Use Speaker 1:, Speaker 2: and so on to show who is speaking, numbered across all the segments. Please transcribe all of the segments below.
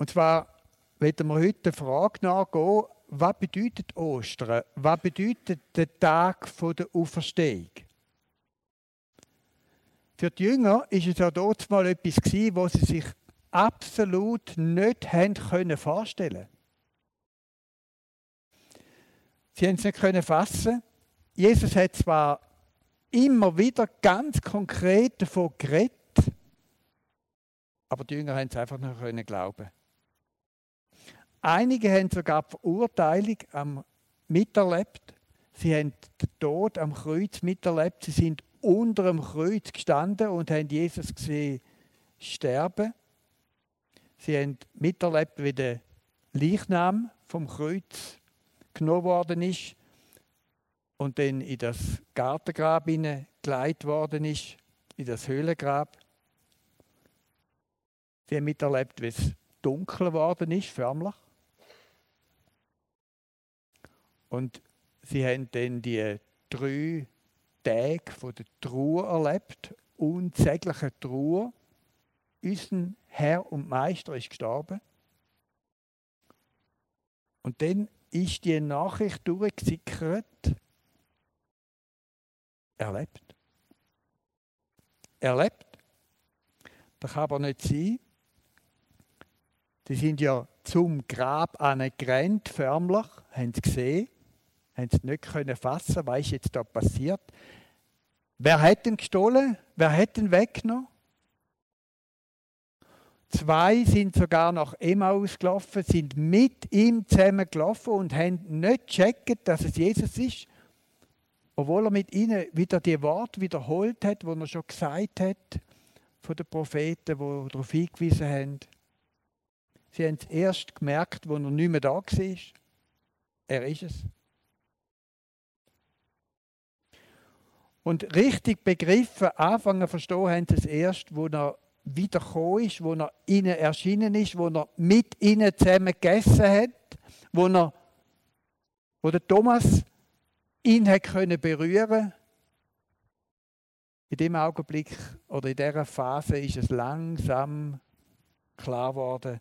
Speaker 1: Und zwar werden wir heute der Frage nachgehen, was bedeutet Ostern? Was bedeutet der Tag der Auferstehung? Für die Jünger ist es ja dort mal etwas gewesen, was sie sich absolut nicht haben können vorstellen. Sie haben es nicht können fassen. Jesus hat zwar immer wieder ganz konkret davon geredet, aber die Jünger haben es einfach nicht können glauben. Einige haben sogar die Verurteilung am miterlebt. Sie haben den Tod am Kreuz miterlebt. Sie sind unter dem Kreuz gestanden und haben Jesus gesehen sterben. Sie haben miterlebt, wie der Leichnam vom Kreuz genommen worden ist und dann in das Gartengrab geleitet worden ist, in das Höhlengrab. Sie haben miterlebt, wie es dunkel geworden ist, förmlich. Und sie haben dann die drei Tage von der Trauer erlebt, unsägliche Trauer. Unser Herr und Meister ist gestorben. Und dann ist die Nachricht durchgesickert. Er lebt. Er lebt. Das kann aber nicht sein. Die sind ja zum Grab angerannt, förmlich, haben sie gesehen haben es nicht können fassen, was ist jetzt da passiert. Wer hat ihn gestohlen? Wer hat ihn weggenommen? Zwei sind sogar nach Emmaus gelaufen, sind mit ihm zusammen gelaufen und haben nicht gecheckt, dass es Jesus ist, obwohl er mit ihnen wieder die Worte wiederholt hat, die er schon gesagt hat von den Propheten, die darauf hingewiesen haben. Sie haben es erst gemerkt, wo er nicht mehr da war. Er ist es. Und richtig begriffen, anfangen zu verstehen, haben sie es erst, wo er wiedergekommen ist, wo er ihnen erschienen ist, wo er mit ihnen zusammen gegessen hat, wo, er, wo der Thomas ihn hat können berühren. In dem Augenblick oder in dieser Phase ist es langsam klar geworden,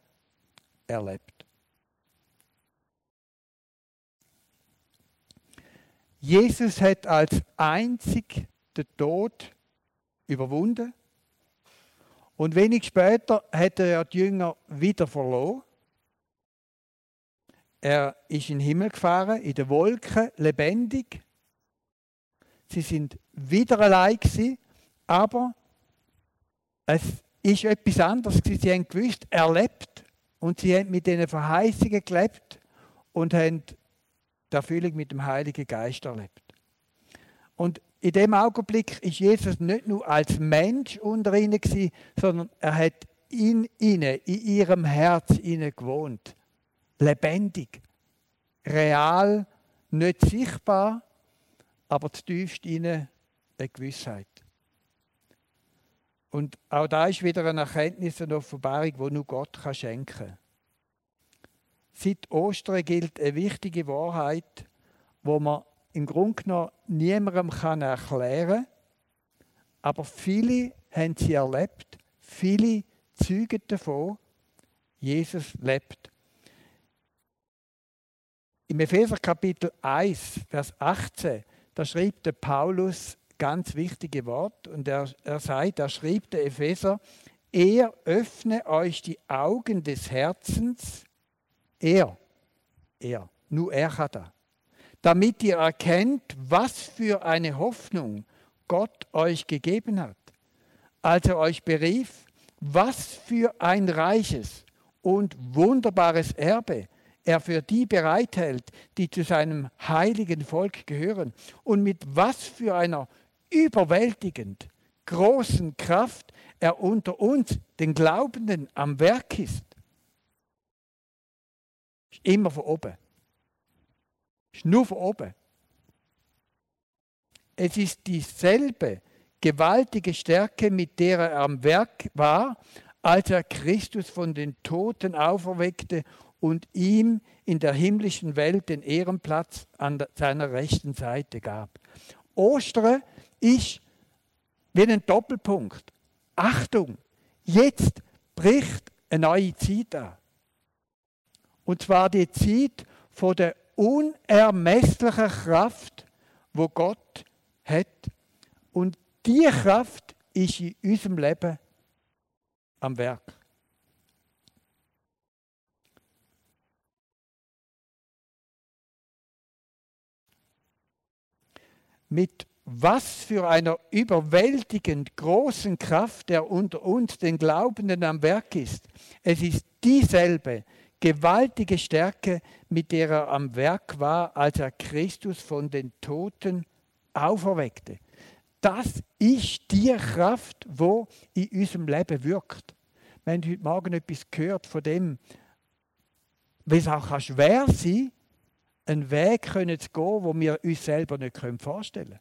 Speaker 1: er Jesus hat als einzig den Tod überwunden. Und wenig später hat er die Jünger wieder verloren. Er ist in den Himmel gefahren, in den Wolken, lebendig. Sie sind wieder allein gewesen, aber es ist etwas anderes. Sie haben gewusst, er lebt und sie haben mit diesen Verheißungen gelebt und haben die Erfüllung mit dem Heiligen Geist erlebt. Und in dem Augenblick ist Jesus nicht nur als Mensch unter ihnen gewesen, sondern er hat in ihnen, in ihrem Herz ihnen gewohnt. Lebendig, real, nicht sichtbar, aber zutiefst ihnen eine Gewissheit. Und auch da ist wieder eine Erkenntnis und Offenbarung, die nur Gott schenken kann. Seit Ostern gilt eine wichtige Wahrheit, wo man im Grunde genommen niemandem kann erklären kann, aber viele haben sie erlebt, viele zeugen davon, Jesus lebt. Im Epheser Kapitel 1, Vers 18, da schreibt der Paulus ganz wichtige Wort und er, er sagt, da schrieb der Epheser, er öffne euch die Augen des Herzens, er, er, nur er hat er. Damit ihr erkennt, was für eine Hoffnung Gott euch gegeben hat, als er euch berief, was für ein reiches und wunderbares Erbe er für die bereithält, die zu seinem heiligen Volk gehören und mit was für einer überwältigend großen Kraft er unter uns, den Glaubenden, am Werk ist. Immer von oben. Ist nur von oben. Es ist dieselbe gewaltige Stärke, mit der er am Werk war, als er Christus von den Toten auferweckte und ihm in der himmlischen Welt den Ehrenplatz an seiner rechten Seite gab. Ostern ist wie ein Doppelpunkt. Achtung, jetzt bricht eine neue Zeit an. Und zwar die Zeit von der unermesslichen Kraft, wo Gott hat. Und die Kraft ist in unserem Leben am Werk. Mit was für einer überwältigend großen Kraft er unter uns, den Glaubenden, am Werk ist. Es ist dieselbe gewaltige Stärke, mit der er am Werk war, als er Christus von den Toten auferweckte. Das ist die Kraft, wo in unserem Leben wirkt. Wir haben heute Morgen etwas gehört von dem, wie es auch schwer sein kann, einen Weg zu gehen, wo wir uns selber nicht vorstellen können.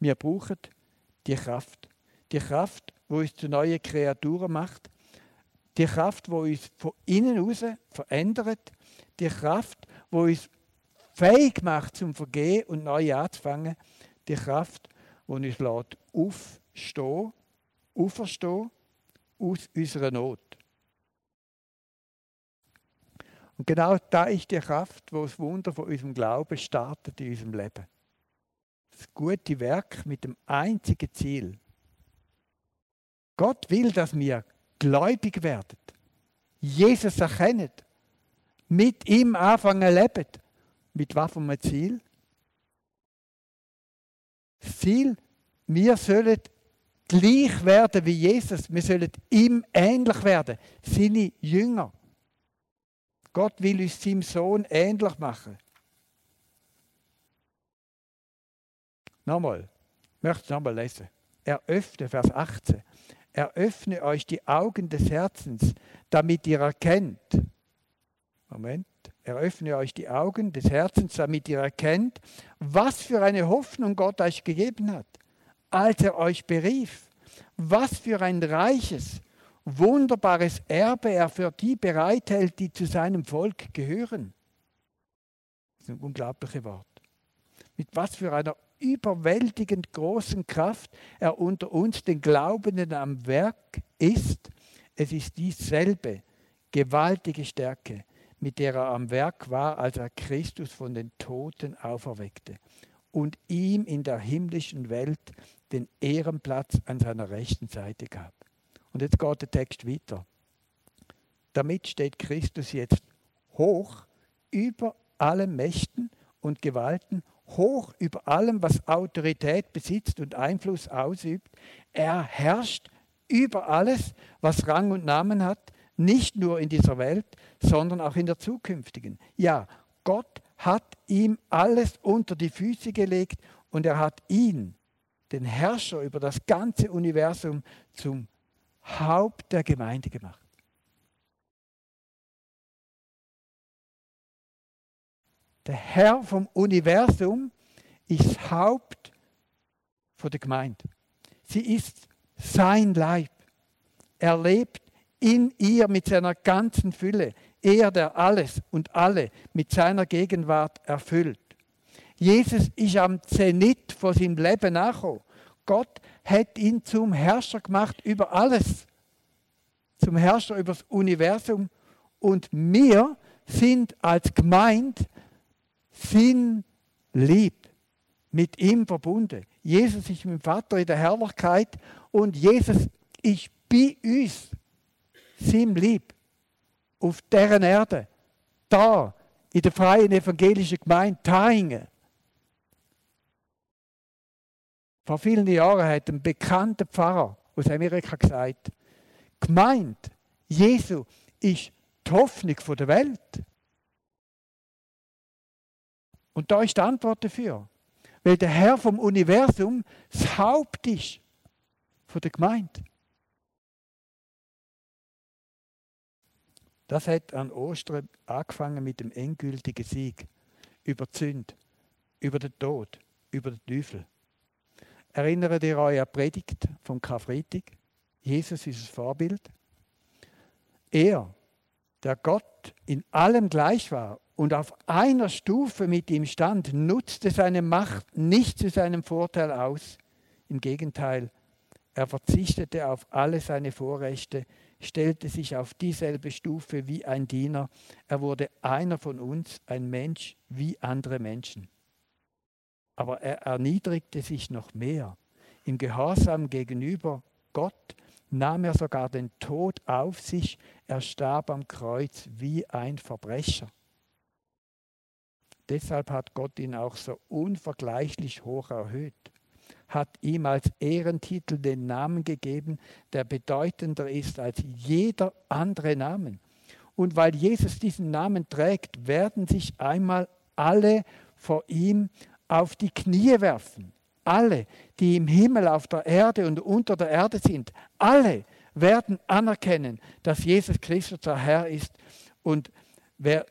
Speaker 1: Wir brauchen die Kraft. Die Kraft, die uns zu neuen Kreaturen macht. Die Kraft, die uns von innen heraus verändert. Die Kraft, die uns fähig macht zum Vergehen und neu anzufangen. Die Kraft, die uns lässt aufstehen, auferstehen aus unserer Not. Und genau da ist die Kraft, wo das Wunder von unserem Glauben startet in unserem Leben das gute Werk mit dem einzigen Ziel. Gott will, dass wir gläubig werden, Jesus erkennen, mit ihm anfangen leben. Mit was für einem Ziel? Ziel, wir sollen gleich werden wie Jesus. Wir sollen ihm ähnlich werden, seine Jünger. Gott will uns seinem Sohn ähnlich machen. Nochmal, ich möchte es nochmal lesen. Eröffne, Vers 18. Eröffne euch die Augen des Herzens, damit ihr erkennt. Moment. Eröffne euch die Augen des Herzens, damit ihr erkennt, was für eine Hoffnung Gott euch gegeben hat, als er euch berief. Was für ein reiches, wunderbares Erbe er für die bereithält, die zu seinem Volk gehören. Das ist ein unglaubliches Wort. Mit was für einer überwältigend großen Kraft er unter uns, den Glaubenden, am Werk ist. Es ist dieselbe gewaltige Stärke, mit der er am Werk war, als er Christus von den Toten auferweckte und ihm in der himmlischen Welt den Ehrenplatz an seiner rechten Seite gab. Und jetzt geht der Text weiter. Damit steht Christus jetzt hoch über alle Mächten und Gewalten hoch über allem, was Autorität besitzt und Einfluss ausübt. Er herrscht über alles, was Rang und Namen hat, nicht nur in dieser Welt, sondern auch in der zukünftigen. Ja, Gott hat ihm alles unter die Füße gelegt und er hat ihn, den Herrscher über das ganze Universum, zum Haupt der Gemeinde gemacht. Der Herr vom Universum ist Haupt von der Gemeinde. Sie ist sein Leib. Er lebt in ihr mit seiner ganzen Fülle. Er, der alles und alle mit seiner Gegenwart erfüllt. Jesus ist am Zenit von seinem Leben nachgekommen. Gott hat ihn zum Herrscher gemacht über alles. Zum Herrscher über das Universum. Und wir sind als Gemeinde Sinn lieb, mit ihm verbunden. Jesus ist mit dem Vater in der Herrlichkeit und Jesus ist bei uns, Sim lieb, auf deren Erde, da, in der freien evangelischen Gemeinde Taingen. Vor vielen Jahren hat ein bekannter Pfarrer aus Amerika gesagt, gemeint, Jesu ist die Hoffnung der Welt. Und da ist die Antwort dafür. Weil der Herr vom Universum das Haupt ist von der Gemeinde. Das hat an Ostern angefangen mit dem endgültigen Sieg über die Sünde, über den Tod, über den Teufel. Erinnert ihr euch an die Predigt vom Karfreitag? Jesus ist das Vorbild. Er, der Gott in allem gleich war und auf einer Stufe mit ihm stand, nutzte seine Macht nicht zu seinem Vorteil aus. Im Gegenteil, er verzichtete auf alle seine Vorrechte, stellte sich auf dieselbe Stufe wie ein Diener. Er wurde einer von uns, ein Mensch wie andere Menschen. Aber er erniedrigte sich noch mehr. Im Gehorsam gegenüber Gott nahm er sogar den Tod auf sich. Er starb am Kreuz wie ein Verbrecher. Deshalb hat Gott ihn auch so unvergleichlich hoch erhöht, hat ihm als Ehrentitel den Namen gegeben, der bedeutender ist als jeder andere Name. Und weil Jesus diesen Namen trägt, werden sich einmal alle vor ihm auf die Knie werfen. Alle, die im Himmel, auf der Erde und unter der Erde sind, alle werden anerkennen, dass Jesus Christus der Herr ist und, wer,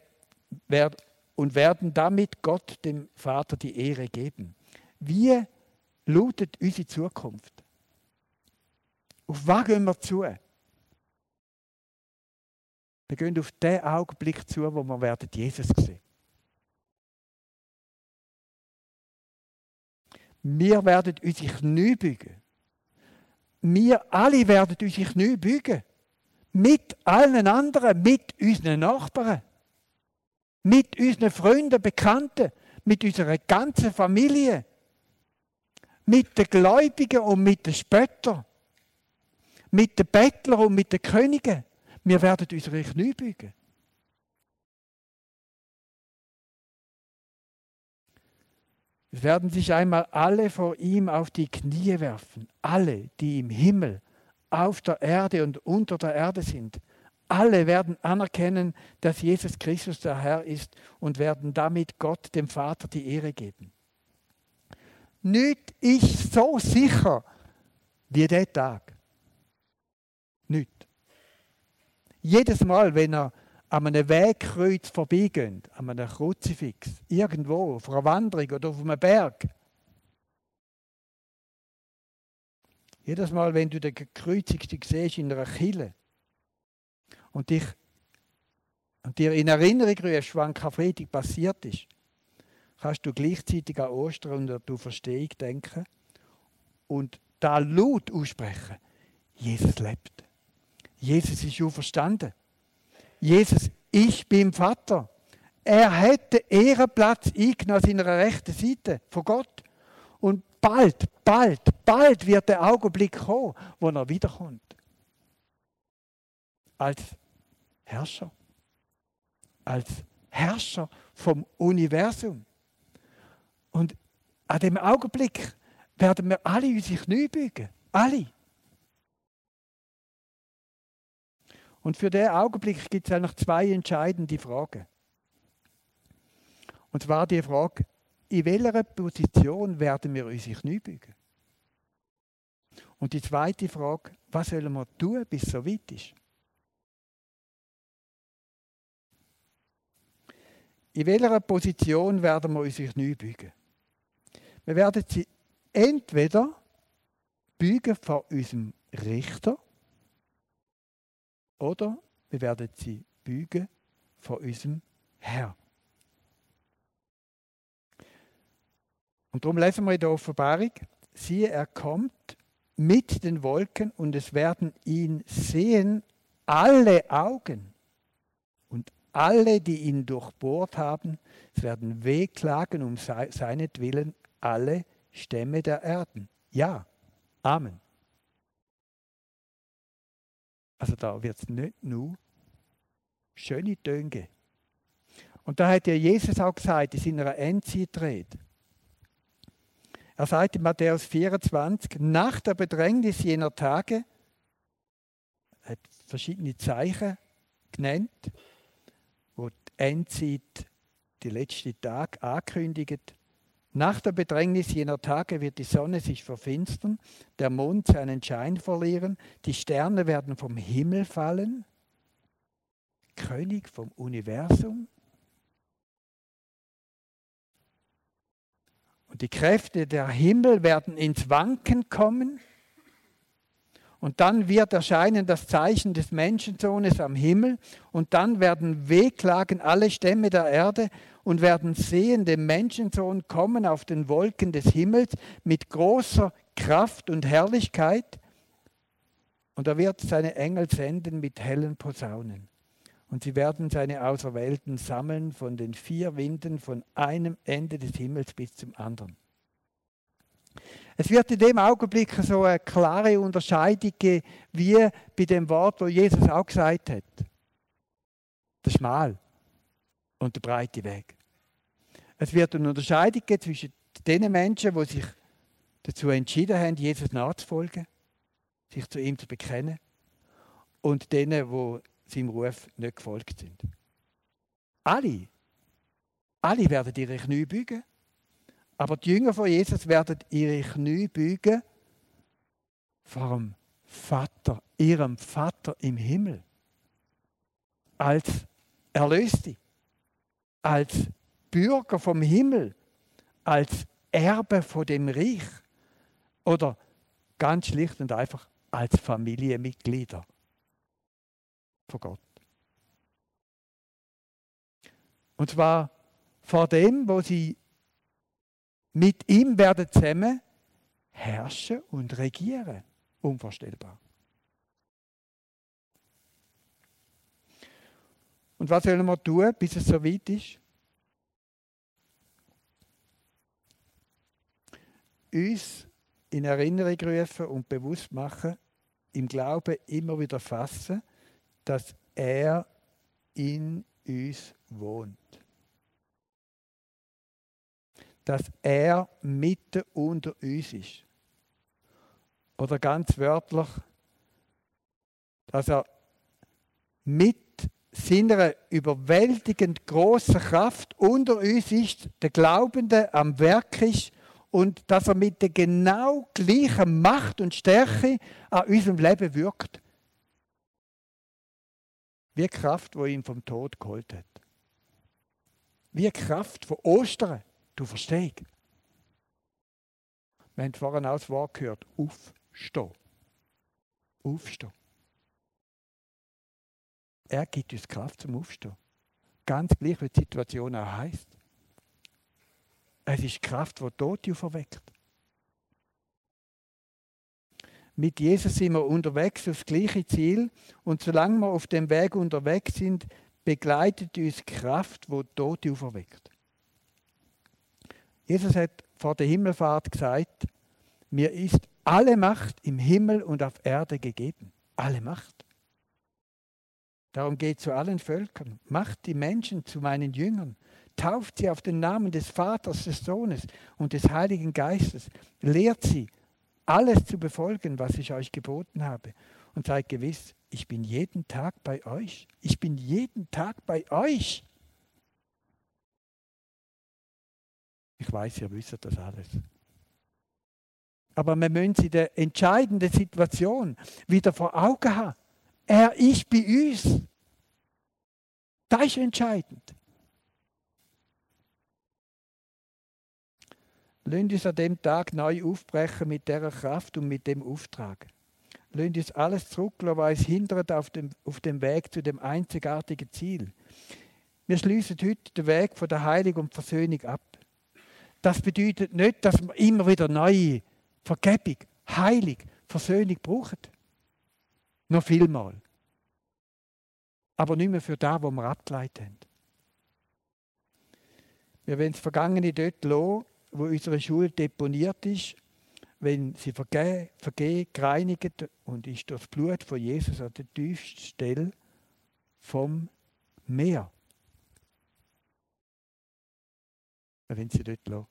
Speaker 1: wer, und werden damit Gott, dem Vater, die Ehre geben. Wie lautet unsere Zukunft? Auf was gehen wir zu? Wir gehen auf den Augenblick zu, wo wir werden Jesus sehen. Wir werden unsere Knie bügen. Wir alle werden unsere Knie bügen. Mit allen anderen, mit unseren Nachbarn, mit unseren Freunden, Bekannten, mit unserer ganzen Familie, mit den Gläubigen und mit den Spöttern, mit den Bettlern und mit den Königen. Wir werden unsere Knie bügen. Es werden sich einmal alle vor ihm auf die Knie werfen, alle, die im Himmel, auf der Erde und unter der Erde sind. Alle werden anerkennen, dass Jesus Christus der Herr ist und werden damit Gott, dem Vater, die Ehre geben. Nicht ist so sicher wie der Tag. Nicht. Jedes Mal, wenn er an einem Wegkreuz vorbeigehen, an einem Kruzifix, irgendwo, auf einer Wanderung oder auf einem Berg. Jedes Mal, wenn du den Gekreuzigten siehst in einer Kille und dich und dir in Erinnerung rührst, was an Karfreitag passiert ist, kannst du gleichzeitig an Ostern und an die Verstehung denken und da laut aussprechen, Jesus lebt. Jesus ist auferstanden. Jesus, ich bin Vater. Er hätte Ehrenplatz eingenommen an seiner rechten Seite von Gott. Und bald, bald, bald wird der Augenblick kommen, wo er wiederkommt. Als Herrscher. Als Herrscher vom Universum. Und an dem Augenblick werden wir alle unsere Knie beugen. Alle. Und für den Augenblick gibt es eigentlich zwei entscheidende Fragen. Und zwar die Frage, in welcher Position werden wir unsere Knie beugen? Und die zweite Frage, was sollen wir tun, bis es so weit ist? In welcher Position werden wir unsere Knie beugen? Wir werden sie entweder beugen vor unserem Richter oder wir werden sie bügen vor unserem Herr. Und darum lesen wir in der Offenbarung, siehe, er kommt mit den Wolken und es werden ihn sehen alle Augen alle, die ihn durchbohrt haben, werden wehklagen um seinetwillen alle Stämme der Erden. Ja, Amen. Also da wird es nicht nur schöne Töne. Und da hat ja Jesus auch gesagt in seiner Endzeitrede. Er sagt in Matthäus 24, nach der Bedrängnis jener Tage, er hat verschiedene Zeichen genannt, Endzeit die letzte Tag ankündigt. Nach der Bedrängnis jener Tage wird die Sonne sich verfinstern, der Mond seinen Schein verlieren, die Sterne werden vom Himmel fallen. König vom Universum. Und die Kräfte der Himmel werden ins Wanken kommen. Und dann wird erscheinen das Zeichen des Menschensohnes am Himmel. Und dann werden wehklagen alle Stämme der Erde und werden sehen den Menschensohn kommen auf den Wolken des Himmels mit großer Kraft und Herrlichkeit. Und er wird seine Engel senden mit hellen Posaunen. Und sie werden seine Auserwählten sammeln von den vier Winden von einem Ende des Himmels bis zum anderen. Es wird in dem Augenblick so eine klare Unterscheidung geben, wie bei dem Wort, wo Jesus auch gesagt hat. Der schmal und der breite Weg. Es wird eine Unterscheidung geben zwischen den Menschen, die sich dazu entschieden haben, Jesus nachzufolgen, sich zu ihm zu bekennen, und denen, die seinem Ruf nicht gefolgt sind. Alle, alle werden ihre Knie bügen aber die Jünger von Jesus werden ihre Knie bügen vor dem Vater, ihrem Vater im Himmel. Als Erlöste, als Bürger vom Himmel, als Erbe von dem Reich oder ganz schlicht und einfach als Familienmitglieder von Gott. Und zwar vor dem, wo sie mit ihm werden zusammen herrschen und regieren. Unvorstellbar. Und was sollen wir tun, bis es so weit ist? Uns in Erinnerung rufen und bewusst machen, im Glauben immer wieder fassen, dass er in uns wohnt dass er mitten unter uns ist. Oder ganz wörtlich, dass er mit seiner überwältigend großen Kraft unter uns ist, der Glaubende am Werk ist und dass er mit der genau gleichen Macht und Stärke an unserem Leben wirkt. Wie Kraft, wo ihn vom Tod geholt hat. Wie Kraft von Ostern. Du verstehst? Wir haben vorhin auch das Wort gehört, aufstehen. Aufstehen. Er gibt uns Kraft zum Aufstehen. Ganz gleich, wie die Situation auch heisst. Es ist Kraft, die Tote verweckt. Mit Jesus sind wir unterwegs aufs gleiche Ziel und solange wir auf dem Weg unterwegs sind, begleitet uns Kraft, die Tote auferweckt. Jesus hat vor der Himmelfahrt gesagt, mir ist alle Macht im Himmel und auf Erde gegeben. Alle Macht. Darum geht zu allen Völkern, macht die Menschen zu meinen Jüngern, tauft sie auf den Namen des Vaters, des Sohnes und des Heiligen Geistes, lehrt sie, alles zu befolgen, was ich euch geboten habe. Und seid gewiss, ich bin jeden Tag bei euch. Ich bin jeden Tag bei euch. Ich weiß, ihr wisst das alles. Aber wir müssen sie der entscheidenden Situation wieder vor Augen haben. Er ist bei uns. Das ist entscheidend. Lasst uns an dem Tag neu aufbrechen mit dieser Kraft und mit dem Auftrag. Lasst uns alles zurücklassen, was uns hindert auf dem, auf dem Weg zu dem einzigartigen Ziel. Wir schließen heute den Weg von der Heiligung und Versöhnung ab. Das bedeutet nicht, dass wir immer wieder neue Vergebung, Heilung, Versöhnung brauchen. Noch vielmal. Aber nicht mehr für das, was wir abgeleitet haben. Wir wollen das Vergangene dort lassen, wo unsere Schuld deponiert ist, wenn sie vergeben, vergeben gereinigt und ist durch das Blut von Jesus an der tiefsten Stelle vom Meer. wenn sie dort lassen.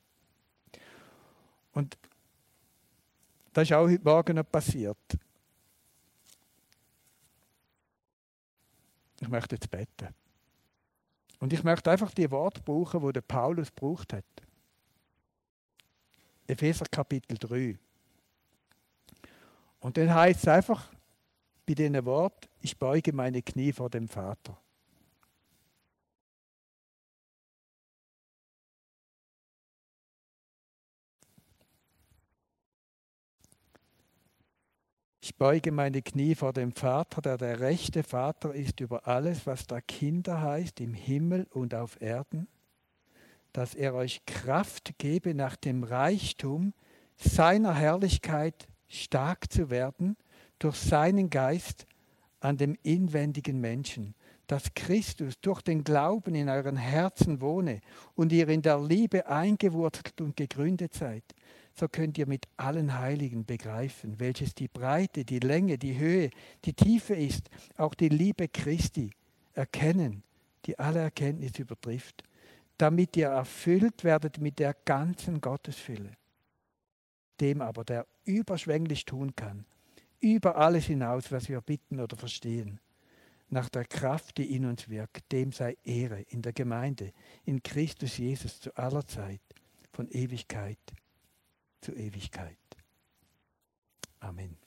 Speaker 1: Und das ist auch heute Morgen noch passiert. Ich möchte jetzt beten. Und ich möchte einfach die Worte brauchen, die der Paulus gebraucht hat. Epheser Kapitel 3. Und dann heißt es einfach bei diesen Worten, ich beuge meine Knie vor dem Vater. Ich beuge meine Knie vor dem Vater, der der rechte Vater ist über alles, was da Kinder heißt, im Himmel und auf Erden, dass er euch Kraft gebe, nach dem Reichtum seiner Herrlichkeit stark zu werden, durch seinen Geist an dem inwendigen Menschen, dass Christus durch den Glauben in euren Herzen wohne und ihr in der Liebe eingewurzelt und gegründet seid, so könnt ihr mit allen Heiligen begreifen, welches die Breite, die Länge, die Höhe, die Tiefe ist, auch die Liebe Christi erkennen, die alle Erkenntnis übertrifft, damit ihr erfüllt werdet mit der ganzen Gottesfülle. Dem aber, der überschwänglich tun kann, über alles hinaus, was wir bitten oder verstehen, nach der Kraft, die in uns wirkt, dem sei Ehre in der Gemeinde, in Christus Jesus zu aller Zeit, von Ewigkeit zu Ewigkeit. Amen.